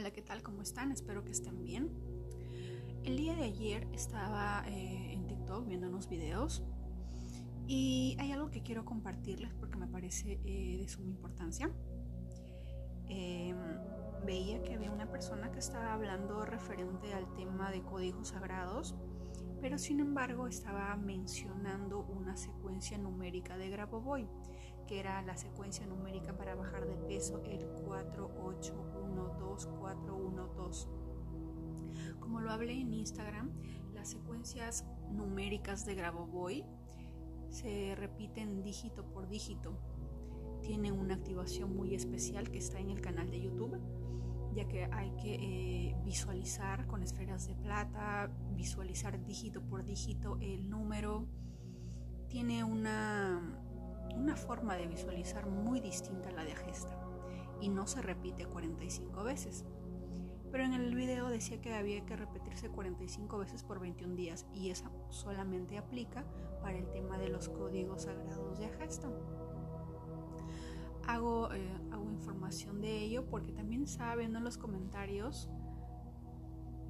Hola, ¿qué tal? ¿Cómo están? Espero que estén bien. El día de ayer estaba eh, en TikTok viendo unos videos y hay algo que quiero compartirles porque me parece eh, de suma importancia. Em, veía que había una persona que estaba hablando referente al tema de códigos sagrados, pero sin embargo estaba mencionando una secuencia numérica de Grabovoi, que era la secuencia numérica para bajar de peso el 4812412. Como lo hablé en Instagram, las secuencias numéricas de Grabovoi se repiten dígito por dígito. Tienen una activación muy especial que está en el canal de YouTube, ya que hay que eh, visualizar con esferas de plata, visualizar dígito por dígito el número. Tiene una, una forma de visualizar muy distinta a la de Agesta y no se repite 45 veces. Pero en el video decía que había que repetirse 45 veces por 21 días y esa solamente aplica para el tema de los códigos sagrados de Agesta. Hago, eh, hago información de ello porque también viendo en los comentarios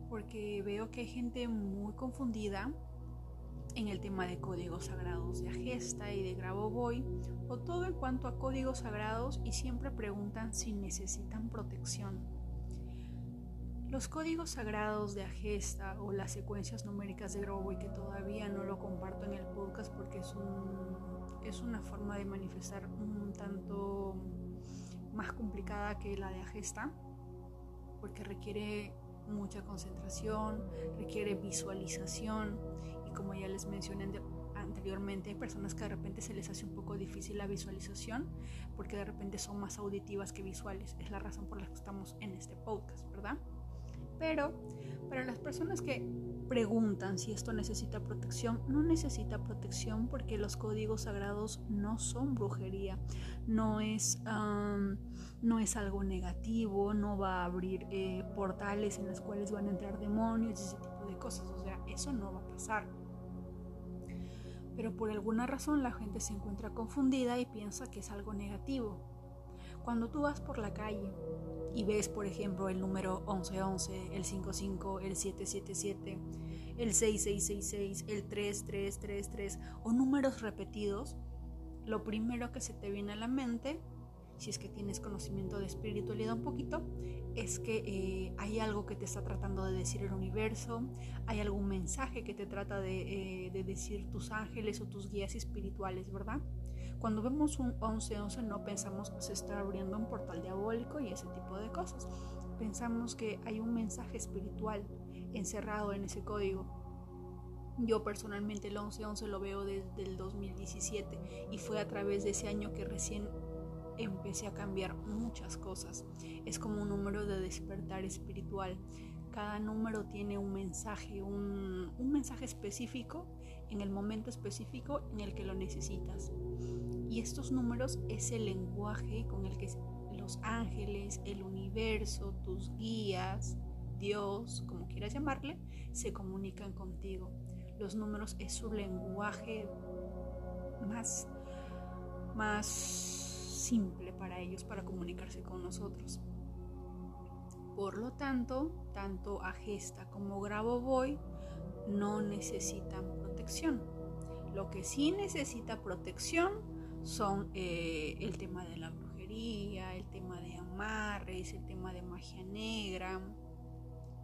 porque veo que hay gente muy confundida en el tema de códigos sagrados de Agesta y de Grabovoi o todo en cuanto a códigos sagrados y siempre preguntan si necesitan protección. Los códigos sagrados de Agesta o las secuencias numéricas de Grabovoi que todavía no lo comparto en el podcast porque es, es una forma de manifestar un tanto más complicada que la de Agesta porque requiere mucha concentración, requiere visualización y como ya les mencioné anteriormente, hay personas que de repente se les hace un poco difícil la visualización porque de repente son más auditivas que visuales. Es la razón por la que estamos en este podcast, ¿verdad? Pero para las personas que preguntan si esto necesita protección, no necesita protección porque los códigos sagrados no son brujería, no es, no es algo negativo, no va a abrir eh, portales en los cuales van a entrar demonios, ese tipo cosas, o sea, eso no va a pasar. Pero por alguna razón la gente se encuentra confundida y piensa que es algo negativo. Cuando tú vas por la calle y ves, por ejemplo, el número 1111, el 55, el 777, el 6666, el 3333 o números repetidos, lo primero que se te viene a la mente, si es que tienes conocimiento de espiritualidad un poquito, es que eh, hay algo que te está tratando de decir el universo, hay algún mensaje que te trata de, eh, de decir tus ángeles o tus guías espirituales, ¿verdad? Cuando vemos un 11-11 no pensamos se está abriendo un portal diabólico y ese tipo de cosas. Pensamos que hay un mensaje espiritual encerrado en ese código. Yo personalmente el 11-11 lo veo desde el 2017 y fue a través de ese año que recién empecé a cambiar muchas cosas. Es como un número de despertar espiritual. Cada número tiene un mensaje, un, un mensaje específico en el momento específico en el que lo necesitas. Y estos números es el lenguaje con el que los ángeles, el universo, tus guías, Dios, como quieras llamarle, se comunican contigo. Los números es su lenguaje más, más simple para ellos para comunicarse con nosotros. Por lo tanto, tanto Agesta como Grabovoi no necesitan protección. Lo que sí necesita protección son eh, el tema de la brujería, el tema de amarres, el tema de magia negra.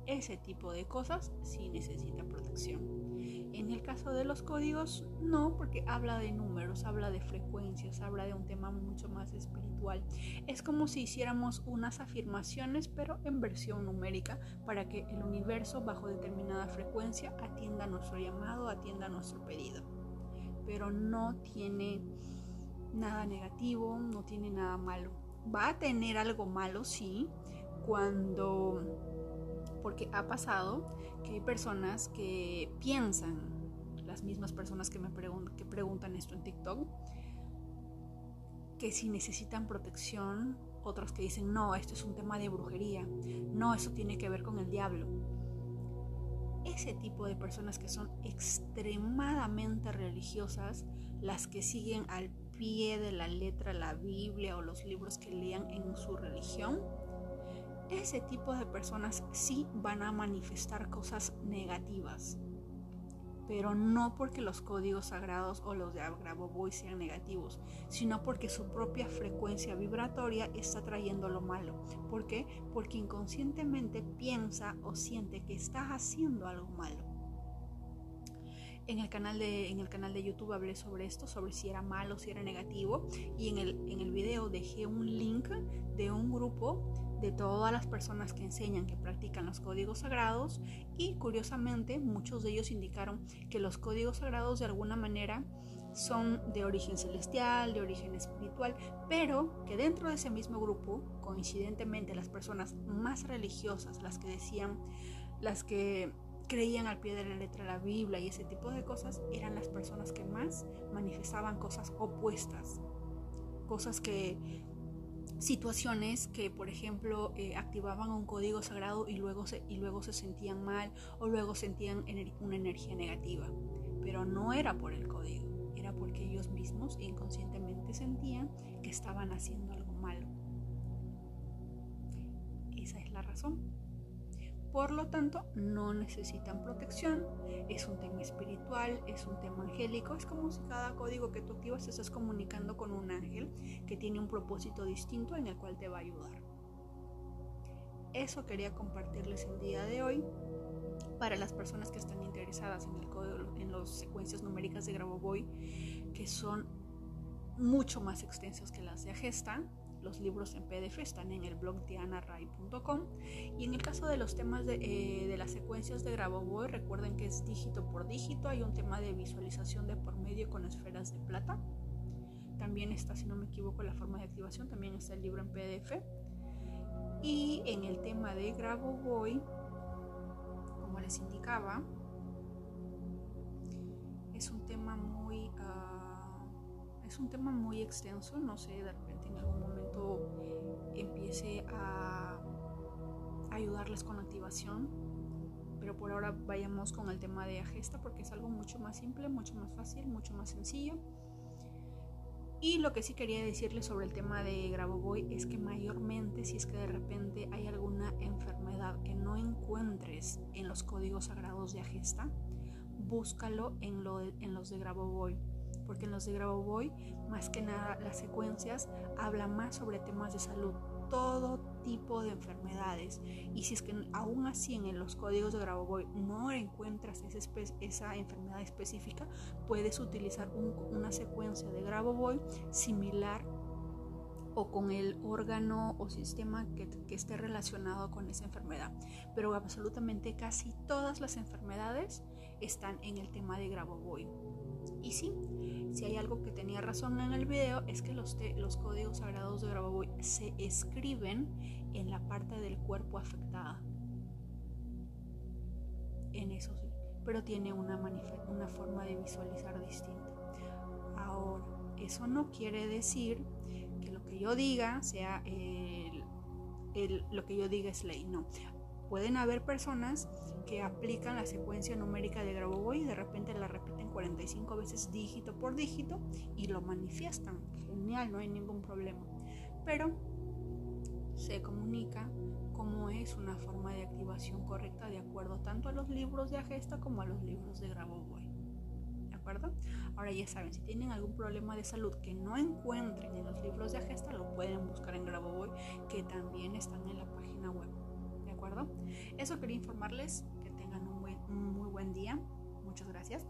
Ese tipo de cosas sí necesita protección. En el caso de los códigos, no, porque habla de números, habla de frecuencias, habla de un tema mucho más espiritual. Es como si hiciéramos unas afirmaciones, pero en versión numérica, para que el universo, bajo determinada frecuencia, atienda nuestro llamado, atienda nuestro pedido. Pero no tiene nada negativo, no tiene nada malo. Va a tener algo malo, sí, cuando... Porque ha pasado que hay personas que piensan, las mismas personas que me preguntan, que preguntan esto en TikTok, que si necesitan protección, otros que dicen, no, esto es un tema de brujería, no, eso tiene que ver con el diablo. Ese tipo de personas que son extremadamente religiosas, las que siguen al pie de la letra la Biblia o los libros que lean en su religión, ese tipo de personas sí van a manifestar cosas negativas pero no porque los códigos sagrados o los de Grabovoi sean negativos, sino porque su propia frecuencia vibratoria está trayendo lo malo. ¿Por qué? Porque inconscientemente piensa o siente que estás haciendo algo malo. En el, canal de, en el canal de YouTube hablé sobre esto, sobre si era malo, si era negativo, y en el, en el video dejé un link de un grupo de todas las personas que enseñan que practican los códigos sagrados y curiosamente muchos de ellos indicaron que los códigos sagrados de alguna manera son de origen celestial, de origen espiritual, pero que dentro de ese mismo grupo, coincidentemente las personas más religiosas, las que decían, las que creían al pie de la letra la Biblia y ese tipo de cosas, eran las personas que más manifestaban cosas opuestas, cosas que situaciones que, por ejemplo, eh, activaban un código sagrado y luego, se, y luego se sentían mal o luego sentían una energía negativa. Pero no era por el código, era porque ellos mismos inconscientemente sentían que estaban haciendo algo malo. Esa es la razón. Por lo tanto, no necesitan protección. Es un tema espiritual, es un tema angélico. Es como si cada código que tú activas estás comunicando con un ángel que tiene un propósito distinto en el cual te va a ayudar. Eso quería compartirles el día de hoy. Para las personas que están interesadas en el código, en las secuencias numéricas de Grabovoi, que son mucho más extensas que las de Agesta, los libros en PDF están en el blog dianaray.com. Y en el caso de los temas de, eh, las secuencias de Grabovoi, recuerden que es dígito por dígito. Hay un tema de visualización de por medio con esferas de plata. También está, si no me equivoco, la forma de activación. También está el libro en PDF. Y en el tema de Grabovoi, como les indicaba, es un tema muy... Ah, es un tema muy extenso, no sé, de repente en algún momento empiece a ayudarles con activación, pero por ahora vayamos con el tema de Agesta porque es algo mucho más simple, mucho más fácil, mucho más sencillo. Y lo que sí quería decirles sobre el tema de Grabovoi es que mayormente si es que de repente hay alguna enfermedad que no encuentres en los códigos sagrados de Agesta, búscalo en, lo en los de Grabovoi porque en los de Grabovoi, más que nada, las secuencias hablan más sobre temas de salud, todo tipo de enfermedades. Y si es que aún así en los códigos de Grabovoi no encuentras esa, enfermedad específica, puedes utilizar una secuencia de Grabovoi similar o con el órgano o sistema que, esté relacionado con esa enfermedad. Pero absolutamente casi todas las enfermedades están en el tema de Grabovoi. Y sí, si hay algo que tenía razón en el video es que los, códigos sagrados de Grabovoi se escriben en la parte del cuerpo afectada. En eso sí, pero tiene una, una forma de visualizar distinta. Ahora, eso no quiere decir que yo diga sea lo que yo diga es ley, no. Pueden haber personas que aplican la secuencia numérica de Grabovoi y de repente la repiten 45 veces dígito por dígito y lo manifiestan. Genial, no hay ningún problema. Pero se comunica como es una forma de activación correcta de acuerdo tanto a los libros de Agesta como a los libros de Grabovoi. Ahora ya saben, si tienen algún problema de salud que no encuentren en los libros de Agesta, lo pueden buscar en Grabovoi, que también están en la página web. ¿De acuerdo? Eso quería informarles. Que tengan un muy buen día. Muchas gracias.